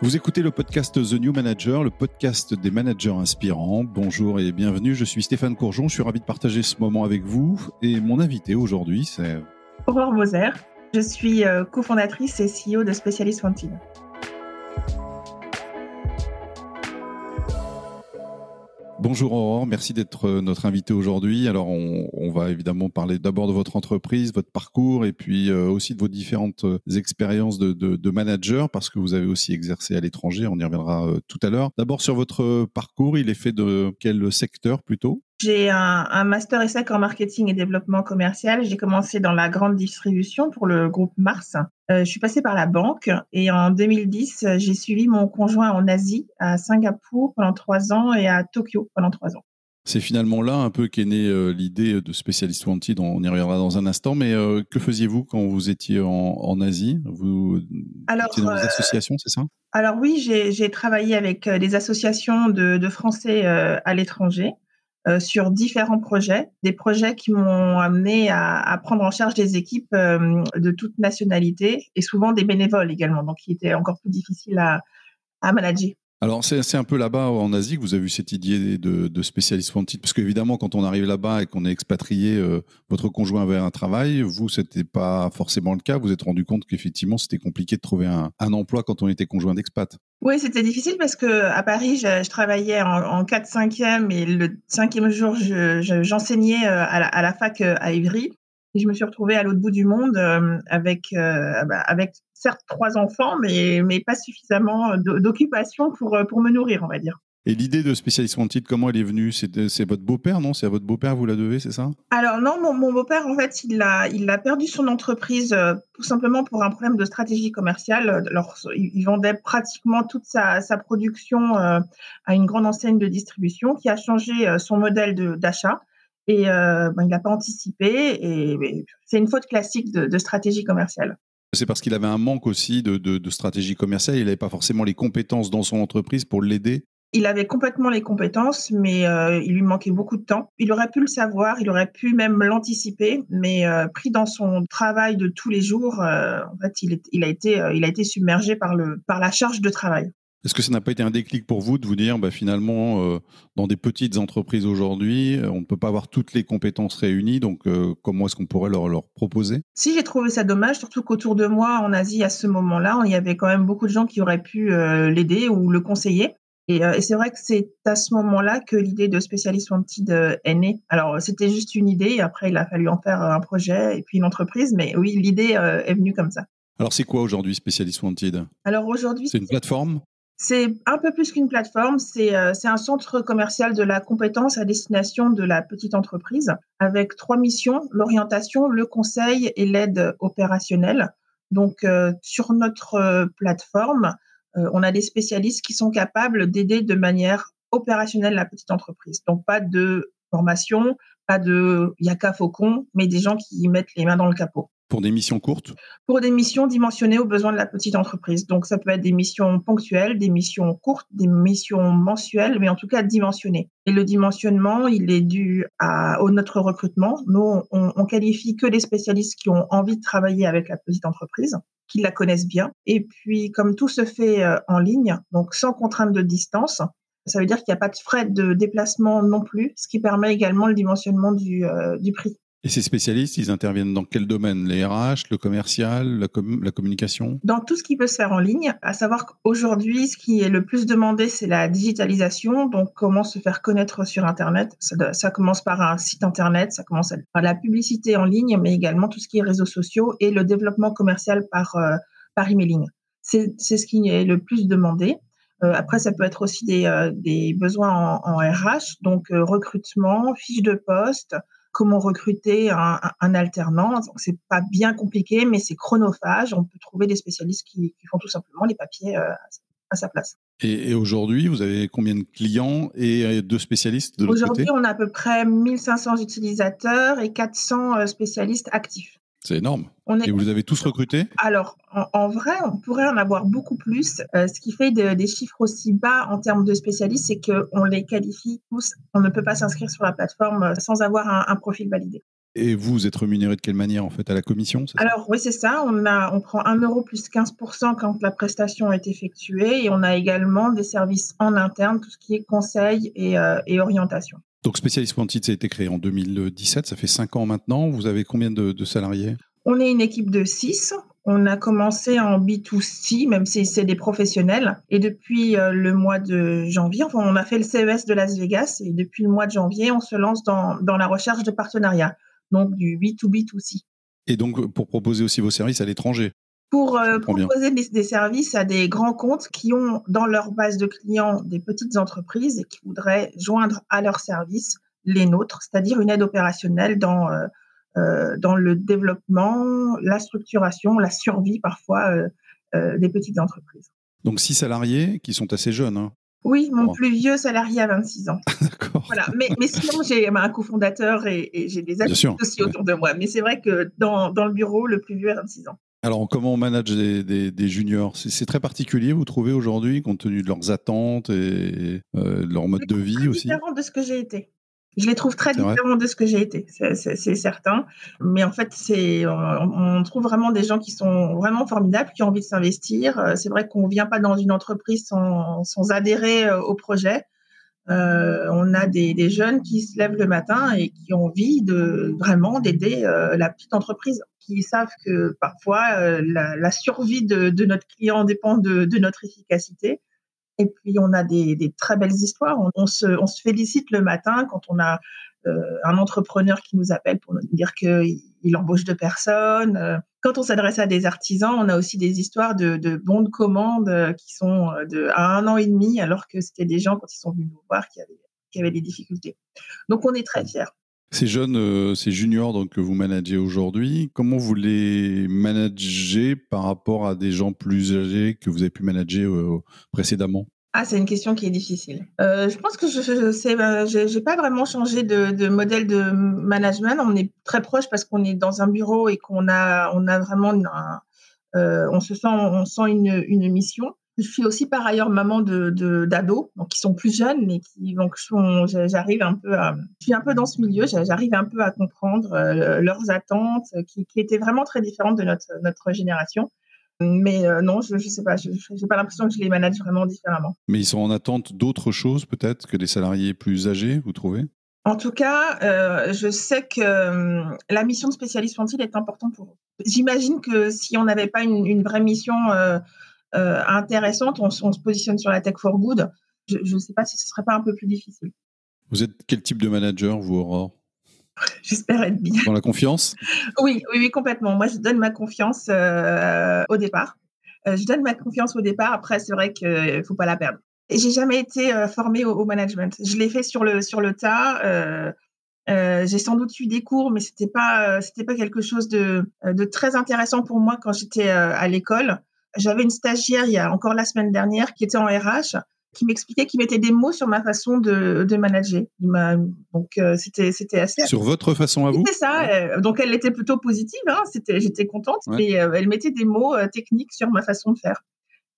Vous écoutez le podcast The New Manager, le podcast des managers inspirants. Bonjour et bienvenue, je suis Stéphane Courjon, je suis ravi de partager ce moment avec vous. Et mon invité aujourd'hui, c'est... Aurore Moser, je suis euh, cofondatrice et CEO de Specialist Wanted. Bonjour Aurore, merci d'être euh, notre invité aujourd'hui. Alors on, va évidemment parler d'abord de votre entreprise, votre parcours et puis euh, aussi de vos différentes euh, expériences de, manager parce que vous avez aussi exercé à l'étranger, on y reviendra tout à l'heure. D'abord sur votre parcours, il est fait de quel secteur plutôt? J'ai un, master ESSEC en marketing et développement commercial. J'ai commencé dans la grande distribution pour le groupe Mars. Euh, je suis passée par la banque et en 2010, j'ai suivi mon conjoint en Asie, à Singapour pendant trois ans et à Tokyo pendant trois ans. C'est finalement là un peu qu'est née euh, l'idée de Specialist Wanted. On y reviendra dans un instant. Mais euh, que faisiez-vous quand vous étiez en, Asie? Vous alors, étiez dans des associations, c'est ça? Alors oui, j'ai travaillé avec des associations de Français à l'étranger. Euh, sur différents projets, des projets qui m'ont amené à, prendre en charge des équipes euh, de toute nationalité et souvent des bénévoles également, donc qui était encore plus difficile à, manager. Alors, c'est un peu là-bas en Asie que vous avez eu cette idée de, spécialiste wanted, parce qu'évidemment, quand on arrive là-bas et qu'on est expatrié, euh, votre conjoint avait un travail, vous, c'était pas forcément le cas. Vous êtes rendu compte qu'effectivement, c'était compliqué de trouver un, emploi quand on était conjoint d'expat. Oui, c'était difficile parce que à Paris, je, travaillais en, en 4-5e et le cinquième jour, j'enseignais euh, à, à, la fac euh, à Ivry. Et je me suis retrouvée à l'autre bout du monde euh, avec, bah, avec certes trois enfants, mais, mais pas suffisamment d'occupation pour, pour me nourrir, on va dire. Et l'idée de Specialist Wanted, comment elle est venue? C'est votre beau-père, non? C'est à votre beaupère vous la devez, c'est ça? Alors non, mon, beau-père, en fait, il a, il a perdu son entreprise euh, tout simplement pour un problème de stratégie commerciale. Alors, il vendait pratiquement toute sa, production euh, à une grande enseigne de distribution qui a changé euh, son modèle d'achat. Et ben, il n'a pas anticipé. Et, c'est une faute classique de, stratégie commerciale. C'est parce qu'il avait un manque aussi de, de stratégie commerciale. Il n'avait pas forcément les compétences dans son entreprise pour l'aider il avait complètement les compétences, mais euh, il lui manquait beaucoup de temps. Il aurait pu le savoir, il aurait pu même l'anticiper, mais euh, pris dans son travail de tous les jours, euh, en fait, il, il, a été, il a été submergé par, le, par la charge de travail. Est-ce que ça n'a pas été un déclic pour vous de vous dire, bah, finalement, dans des petites entreprises aujourd'hui, on ne peut pas avoir toutes les compétences réunies, donc comment est-ce qu'on pourrait leur, leur proposer? Si, j'ai trouvé ça dommage, surtout qu'autour de moi, en Asie, à ce moment-là, il y avait quand même beaucoup de gens qui auraient pu l'aider ou le conseiller. Euh, et, c'est vrai que c'est à ce moment-là que l'idée de Specialist Wanted euh, est née. Alors, c'était juste une idée, et après, il a fallu en faire un projet et puis une entreprise, mais oui, l'idée euh, est venue comme ça. Alors, c'est quoi aujourd'hui Specialist Wanted? Alors, aujourd'hui. C'est une plateforme? C'est un peu plus qu'une plateforme, c'est un centre commercial de la compétence à destination de la petite entreprise avec trois missions, l'orientation, le conseil et l'aide opérationnelle. Donc, sur notre plateforme, euh, on a des spécialistes qui sont capables d'aider de manière opérationnelle la petite entreprise. Donc pas de formation, pas de yaka faucon, mais des gens qui mettent les mains dans le capot. Pour des missions courtes Pour des missions dimensionnées aux besoins de la petite entreprise. Donc ça peut être des missions ponctuelles, des missions courtes, des missions mensuelles, mais en tout cas dimensionnées. Et le dimensionnement, il est dû à, notre recrutement. Nous, on, qualifie que les spécialistes qui ont envie de travailler avec la petite entreprise qui la connaissent bien. Et puis, comme tout se fait euh, en ligne, donc sans contrainte de distance, ça veut dire qu'il n'y a pas de frais de déplacement non plus, ce qui permet également le dimensionnement du, euh, du prix. Et ces spécialistes, ils interviennent dans quel domaine? Les RH, le commercial, la, communication? Dans tout ce qui peut se faire en ligne, à savoir qu'aujourd'hui, ce qui est le plus demandé, c'est la digitalisation, donc comment se faire connaître sur Internet? Ça, commence par un site Internet, ça commence par la publicité en ligne, mais également tout ce qui est réseaux sociaux et le développement commercial par, euh, par emailing. C'est ce qui est le plus demandé. Euh, après, ça peut être aussi des, euh, des besoins en, en, RH, donc recrutement, fiche de poste, comment recruter un, un alternant. C'est pas bien compliqué, mais c'est chronophage. On peut trouver des spécialistes qui, font tout simplement les papiers euh, à sa place. Et, aujourd'hui, vous avez combien de clients et euh, de spécialistes de Aujourd'hui, on a à peu près 1500 utilisateurs et 400 euh, spécialistes actifs. C'est énorme. Et vous les avez tous recrutés? Alors, en, vrai, on pourrait en avoir beaucoup plus. Euh, ce qui fait des chiffres aussi bas en termes de spécialistes, c'est qu'on les qualifie tous. On ne peut pas s'inscrire sur la plateforme euh, sans avoir un, profil validé. Et vous, vous êtes rémunéré de quelle manière en fait? À la commission Alors oui, c'est ça. On, a, on prend 1 euro plus 15% quand la prestation est effectuée et on a également des services en interne, tout ce qui est conseil et, euh, orientation. Donc Specialist Wanted, ça a été créé en 2017, ça fait 5 ans maintenant. Vous avez combien de, salariés? On est une équipe de 6. On a commencé en B2C, même si c'est des professionnels. Et depuis euh, le mois de janvier, enfin, on a fait le CES de Las Vegas. Et depuis le mois de janvier, on se lance dans, dans la recherche de partenariats donc du B2B2C. Et donc pour proposer aussi vos services à l'étranger? Pour euh, proposer des, services à des grands comptes qui ont dans leur base de clients des petites entreprises et qui voudraient joindre à leurs services les nôtres, c'est-à-dire une aide opérationnelle dans, euh, euh, dans le développement, la structuration, la survie parfois des petites entreprises. Donc six salariés qui sont assez jeunes. Hein. Oui, mon plus vieux salarié a 26 ans. D'accord. Voilà. Mais, mais sinon, j'ai un cofondateur et, et j'ai des amis aussi autour de moi. Mais c'est vrai que dans, dans, le bureau, le plus vieux a 26 ans. Alors, comment on manage des, des, juniors? C'est très particulier, vous trouvez, aujourd'hui, compte tenu de leurs attentes et euh, de leur mode de vie aussi? différent de ce que j'ai été. Je les trouve très différents de ce que j'ai été, c'est certain. Mais en fait, c'est on, trouve vraiment des gens qui sont vraiment formidables, qui ont envie de s'investir. Euh, c'est vrai qu'on ne vient pas dans une entreprise sans, sans adhérer euh, au projet. Euh, on a des, jeunes qui se lèvent le matin et qui ont envie de vraiment d'aider euh, la petite entreprise, qui savent que parfois euh, la, survie de, notre client dépend de, notre efficacité et puis, on a des, très belles histoires. On, se, on, se, félicite le matin quand on a un entrepreneur qui nous appelle pour nous dire qu'il il embauche deux personnes. Euh, quand on s'adresse à des artisans, on a aussi des histoires de, de bons de commande euh, qui sont de, à un an et demi, alors que c'était des gens, quand ils sont venus nous voir, qui avaient, qui avaient des difficultés. Donc, on est très fiers. Ces jeunes, ces juniors donc, que vous managez aujourd'hui, comment vous les managez par rapport à des gens plus âgés que vous avez pu manager précédemment? Ah, c'est une question qui est difficile. Euh, je pense que je, sais, ben, pas vraiment changé de, modèle de management. On est très proche parce qu'on est dans un bureau et qu'on a, on a vraiment, euh, on se sent, on sent une, une mission. Je suis aussi par ailleurs maman de d'ados, qui sont plus jeunes, mais qui donc j'arrive un peu je suis un peu dans ce milieu, j'arrive un peu à comprendre euh, leurs attentes, qui, qui étaient vraiment très différentes de notre notre génération. Mais euh, non, je ne sais pas, je n'ai pas l'impression que je les manage vraiment différemment. Mais ils sont en attente d'autres choses peut-être que des salariés plus âgés, vous trouvez? En tout cas, euh, je sais que euh, la mission de spécialiste fontile est importante pour eux. J'imagine que si on n'avait pas une, vraie mission intéressante, on, on, se positionne sur la tech for good, je ne sais pas si ce ne serait pas un peu plus difficile. Vous êtes quel type de manager, vous, Aurore? J'espère être bien. Dans la confiance? Oui, oui, oui, complètement. Moi, je donne ma confiance euh, au départ. Euh, je donne ma confiance au départ. Après, c'est vrai qu'il ne faut pas la perdre. J'ai jamais été euh, formée au, management. Je l'ai fait sur le, sur le tas. j'ai sans doute eu des cours, mais c'était pas c'était pas quelque chose de, de très intéressant pour moi quand j'étais à l'école. J'avais une stagiaire il y a encore la semaine dernière qui était en RH qui m'expliquait, qui mettait des mots sur ma façon de, de manager. Donc euh, c'était c'était assez. Sur votre façon à vous. C'est ça. Euh, donc elle était plutôt positive. Hein, c'était j'étais contente, mais euh, elle mettait des mots techniques sur ma façon de faire.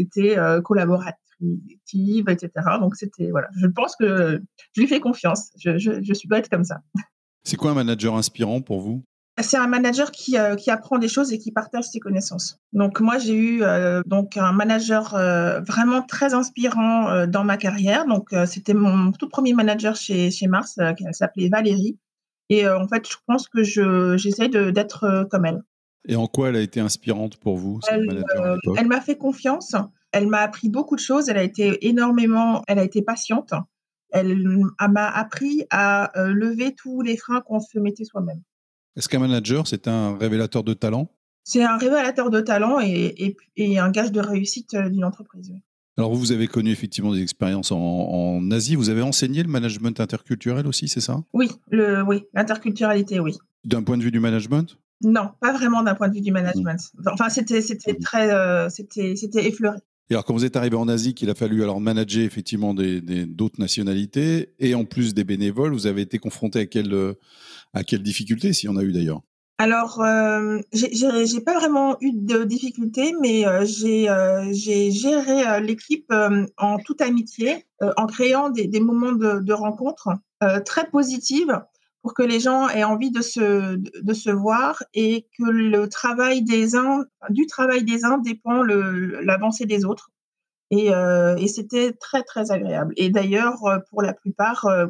C'était collaborative, etc. Donc c'était voilà. Je pense que je lui fais confiance. Je je, je suis pas être comme ça. C'est quoi un manager inspirant pour vous? C'est un manager qui, euh, qui, apprend des choses et qui partage ses connaissances. Donc moi j'ai eu euh, donc un manager euh, vraiment très inspirant dans ma carrière. Donc c'était mon tout premier manager chez chez Mars, elle s'appelait Valérie. Et en fait je pense que je j'essaie d'être comme elle. Et en quoi elle a été inspirante pour vous Elle, elle m'a fait confiance. Elle m'a appris beaucoup de choses. Elle a été énormément, elle a été patiente. Elle m'a appris à lever tous les freins qu'on se mettait soi-même. Est-ce qu'un manager, c'est un révélateur de talent? C'est un révélateur de talent et, un gage de réussite euh, d'une entreprise. Alors, vous avez connu effectivement des expériences en, Asie. Vous avez enseigné le management interculturel aussi, c'est ça? Oui, le, oui, l'interculturalité, oui. D'un point de vue du management? Non, pas vraiment d'un point de vue du management. Enfin, c'était, c'était mmh. très, euh, c'était, c'était effleuré. Et alors, quand vous êtes arrivé en Asie, qu'il a fallu alors manager effectivement d'autres nationalités et en plus des bénévoles, vous avez été confronté à quelle, à quelle difficulté, s'il y en a eu d'ailleurs? Alors, euh, j'ai pas vraiment eu de difficultés, mais euh, euh, j'ai géré euh, l'équipe en toute amitié, en créant des, moments de, de rencontres très positives pour que les gens aient envie de se, de se voir et que le travail des uns, du travail des uns dépend l'avancée des autres. Et, euh, et c'était très, très agréable. Et d'ailleurs, euh, pour la plupart, euh,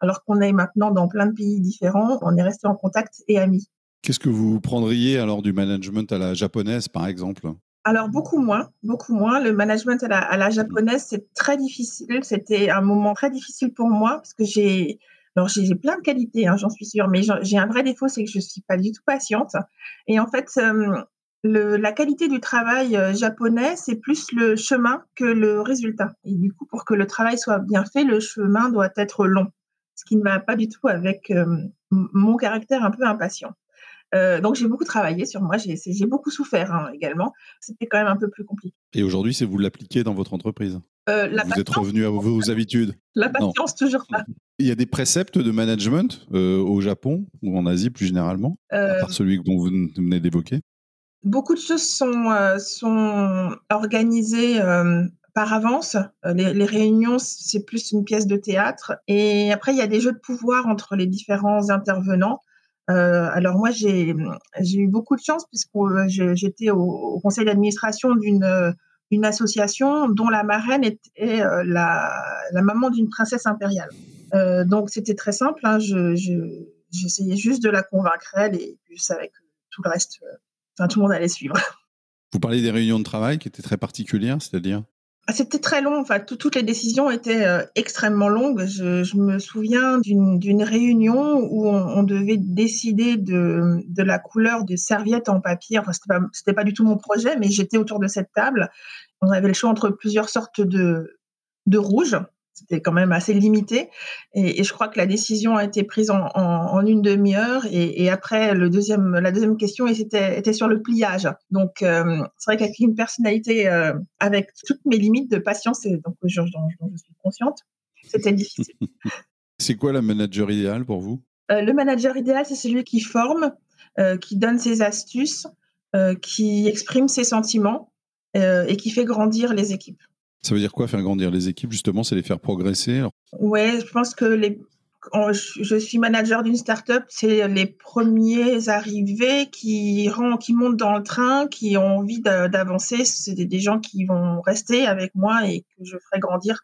alors qu'on est maintenant dans plein de pays différents, on est resté en contact et amis. Qu'est-ce que vous prendriez alors du management à la japonaise, par exemple? Alors beaucoup moins, beaucoup moins. Le management à la, à la japonaise, c'est très difficile. C'était un moment très difficile pour moi parce que j'ai, alors j'ai plein de qualités, hein, j'en suis sûre, mais j'ai un vrai défaut, c'est que je suis pas du tout patiente. Et en fait, la qualité du travail euh, japonais, c'est plus le chemin que le résultat. Et du coup, pour que le travail soit bien fait, le chemin doit être long, ce qui ne va pas du tout avec mon caractère un peu impatient. Euh, donc j'ai beaucoup travaillé sur moi, j'ai beaucoup souffert hein, également. C'était quand même un peu plus compliqué. Et aujourd'hui, c'est vous l'appliquez dans votre entreprise? Euh, Vous êtes revenu à vos, habitudes La patience, toujours pas. Il y a des préceptes de management euh, au Japon ou en Asie plus généralement, à part celui dont vous venez d'évoquer? Beaucoup de choses sont, sont organisées par avance. Les, les réunions, c'est plus une pièce de théâtre. Et après, il y a des jeux de pouvoir entre les différents intervenants. Euh, alors moi, j'ai eu beaucoup de chance puisque j'étais au, au, conseil d'administration d'une une association dont la marraine était euh, la, la maman d'une princesse impériale. Euh, donc c'était très simple. Hein, J'essayais juste de la convaincre elle et puis avec tout le reste, euh, enfin, tout le monde allait suivre. Vous parlez des réunions de travail qui étaient très particulières, c'est-à-dire? Ah, c'était très long. Enfin, toutes les décisions étaient euh, extrêmement longues. Je, je me souviens d'une réunion où on, on, devait décider de, de la couleur des serviettes en papier. Enfin, c'était pas, c'était pas du tout mon projet, mais j'étais autour de cette table. On avait le choix entre plusieurs sortes de, de rouge c'était quand même assez limité. Et, et, je crois que la décision a été prise en, en, en une demi-heure. Et, et, après, le deuxième, la deuxième question était, était sur le pliage. Donc, euh, c'est vrai qu'avec une personnalité, euh, avec toutes mes limites de patience, et donc je, dont, je suis consciente, c'était difficile. c'est quoi la manager idéale pour vous? Euh, Le manager idéal, c'est celui qui forme, euh, qui donne ses astuces, euh, qui exprime ses sentiments et qui fait grandir les équipes. Ça veut dire quoi faire grandir les équipes Justement, c'est les faire progresser Ouais, je pense que les, je suis manager d'une start-up, c'est les premiers arrivés qui, qui montent dans le train, qui ont envie d'avancer. C'est des gens qui vont rester avec moi et que je ferai grandir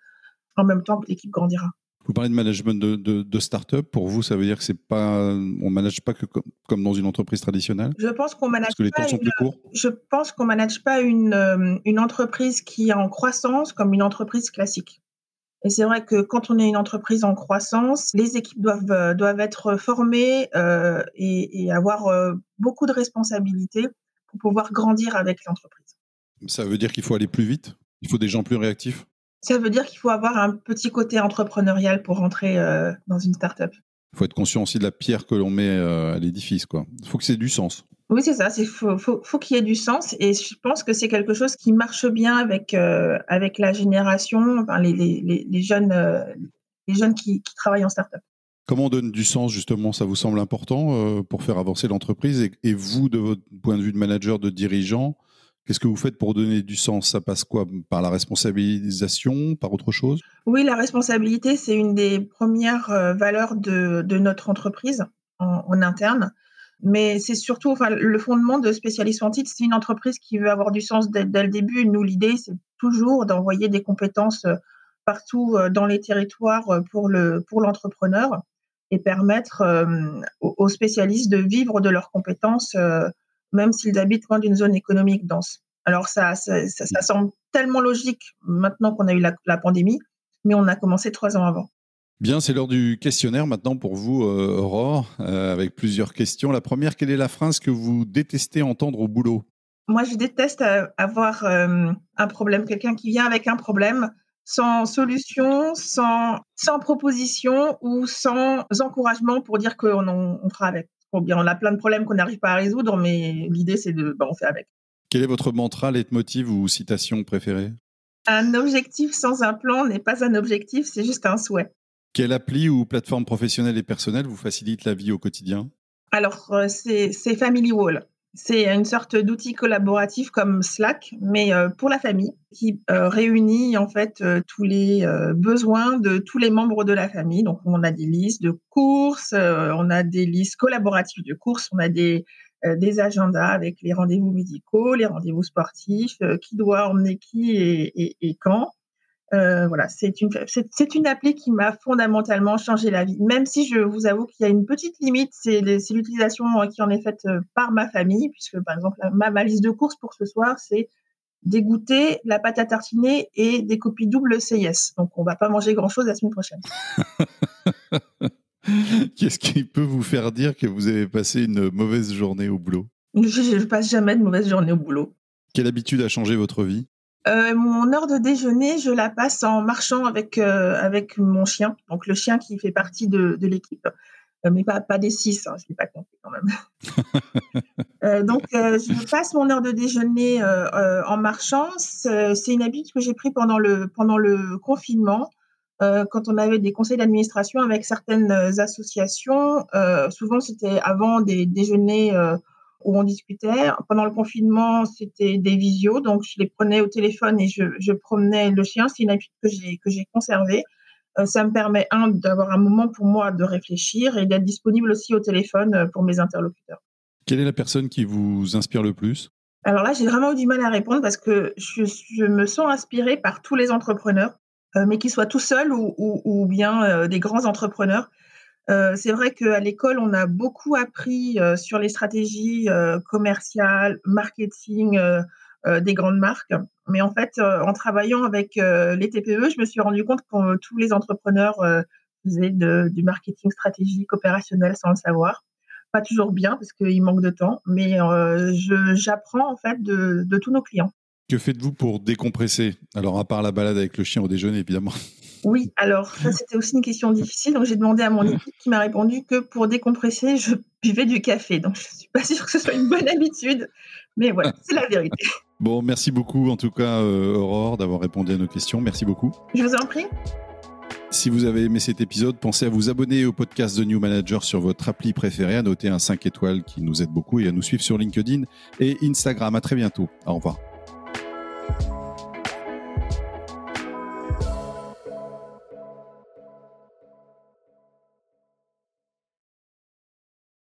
en même temps que l'équipe grandira. Vous parlez de management de, de, de start-up. Pour vous, ça veut dire que c'est pas, on manage pas que comme, dans une entreprise traditionnelle? Je pense qu'on manage Parce que les temps sont plus courts. Je pense qu'on manage pas une, euh, une entreprise qui est en croissance comme une entreprise classique. Et c'est vrai que quand on est une entreprise en croissance, les équipes doivent, euh, doivent être formées euh, et, et, avoir euh, beaucoup de responsabilités pour pouvoir grandir avec l'entreprise. Ça veut dire qu'il faut aller plus vite? Il faut des gens plus réactifs? Ça veut dire qu'il faut avoir un petit côté entrepreneurial pour rentrer euh, dans une start-up. Il faut être conscient aussi de la pierre que l'on met euh, à l'édifice. Il faut que c'est du sens. Oui, c'est ça. Il faut, faut, faut qu'il y ait du sens. Et je pense que c'est quelque chose qui marche bien avec, euh, avec la génération, enfin, les, les, les, jeunes, les jeunes qui, qui, travaillent en start-up. Comment on donne du sens, justement? Ça vous semble important pour faire avancer l'entreprise? Et, et, vous, de votre point de vue de manager, de dirigeant, Qu'est-ce que vous faites pour donner du sens? Ça passe quoi? Par la responsabilisation? Par autre chose? Oui, la responsabilité, c'est une des premières euh, valeurs de, notre entreprise en, en interne. Mais c'est surtout enfin, le fondement de Spécialiste Wanted, c'est une entreprise qui veut avoir du sens dès, le début. Nous, l'idée, c'est toujours d'envoyer des compétences euh, partout euh, dans les territoires pour le pour l'entrepreneur et permettre aux spécialistes de vivre de leurs compétences même s'ils habitent loin d'une zone économique dense. Alors ça, ça, ça, ça semble tellement logique maintenant qu'on a eu la, la, pandémie, mais on a commencé trois ans avant. Bien, c'est l'heure du questionnaire maintenant pour vous, euh, Aurore, euh, avec plusieurs questions. La première, quelle est la phrase que vous détestez entendre au boulot? Moi, je déteste euh, avoir un problème, quelqu'un qui vient avec un problème sans solution, sans, sans proposition ou sans encouragement pour dire qu'on on fera avec. Bien, on a plein de problèmes qu'on n'arrive pas à résoudre, mais l'idée, c'est de, bah, on fait avec. Quel est votre mantra, leitmotiv ou citation préférée? Un objectif sans un plan n'est pas un objectif, c'est juste un souhait. Quelle appli ou plateforme professionnelle et personnelle vous facilite la vie au quotidien? Alors, euh, c'est Family Wall. C'est une sorte d'outil collaboratif comme Slack, mais euh, pour la famille, qui euh, réunit en fait euh, tous les besoins de tous les membres de la famille. Donc, on a des listes de courses, on a des listes collaboratives de courses, on a des, agendas avec les rendez-vous médicaux, les rendez-vous sportifs, qui doit emmener qui et quand. Euh, voilà, c'est une, c'est, une appli qui m'a fondamentalement changé la vie. Même si je vous avoue qu'il y a une petite limite, c'est, l'utilisation euh, qui en est faite euh, par ma famille, puisque par exemple, ma, ma liste de courses pour ce soir, c'est dégoûter la pâte à tartiner et des copies double CIS. Donc, on va pas manger grand-chose la semaine prochaine. Qu'est-ce qui peut vous faire dire que vous avez passé une mauvaise journée au boulot? Je, ne passe jamais de mauvaise journée au boulot. Quelle habitude a changé votre vie? Euh, mon heure de déjeuner, je la passe en marchant avec, euh, avec mon chien, donc le chien qui fait partie de, de l'équipe, euh, mais pas, pas des six, hein, je ne l'ai pas compté quand même. donc, je passe mon heure de déjeuner en marchant. C'est une habitude que j'ai prise pendant le, pendant le confinement. quand on avait des conseils d'administration avec certaines associations, souvent c'était avant des déjeuners où on discutait. Pendant le confinement, c'était des visios, donc je les prenais au téléphone et je, je promenais le chien. C'est une habitude que j'ai que j'ai conservée. Euh, ça me permet un d'avoir un moment pour moi de réfléchir et d'être disponible aussi au téléphone euh, pour mes interlocuteurs. Quelle est la personne qui vous inspire le plus? Alors là, j'ai vraiment eu du mal à répondre parce que je, je me sens inspirée par tous les entrepreneurs, euh, mais qu'ils soient tout seuls ou, ou, ou bien des grands entrepreneurs. Euh, c'est vrai qu'à l'école, on a beaucoup appris euh, sur les stratégies euh, commerciales, marketing des grandes marques. Mais en fait, en travaillant avec les TPE, je me suis rendu compte que tous les entrepreneurs faisaient du marketing stratégique opérationnel sans le savoir. Pas toujours bien parce qu'il manque de temps, mais j'apprends en fait de, de tous nos clients. Que faites-vous pour décompresser? Alors, à part la balade avec le chien au déjeuner, évidemment. Oui, alors ça c'était aussi une question difficile. Donc j'ai demandé à mon équipe qui m'a répondu que pour décompresser, je buvais du café. Donc je ne suis pas sûre que ce soit une bonne habitude, mais voilà, c'est la vérité. Bon, merci beaucoup en tout cas euh, Aurore d'avoir répondu à nos questions. Merci beaucoup. Je vous en prie. Si vous avez aimé cet épisode, pensez à vous abonner au podcast The New Manager sur votre appli préférée, à noter un 5 étoiles qui nous aide beaucoup et à nous suivre sur LinkedIn et Instagram. À très bientôt. Au revoir.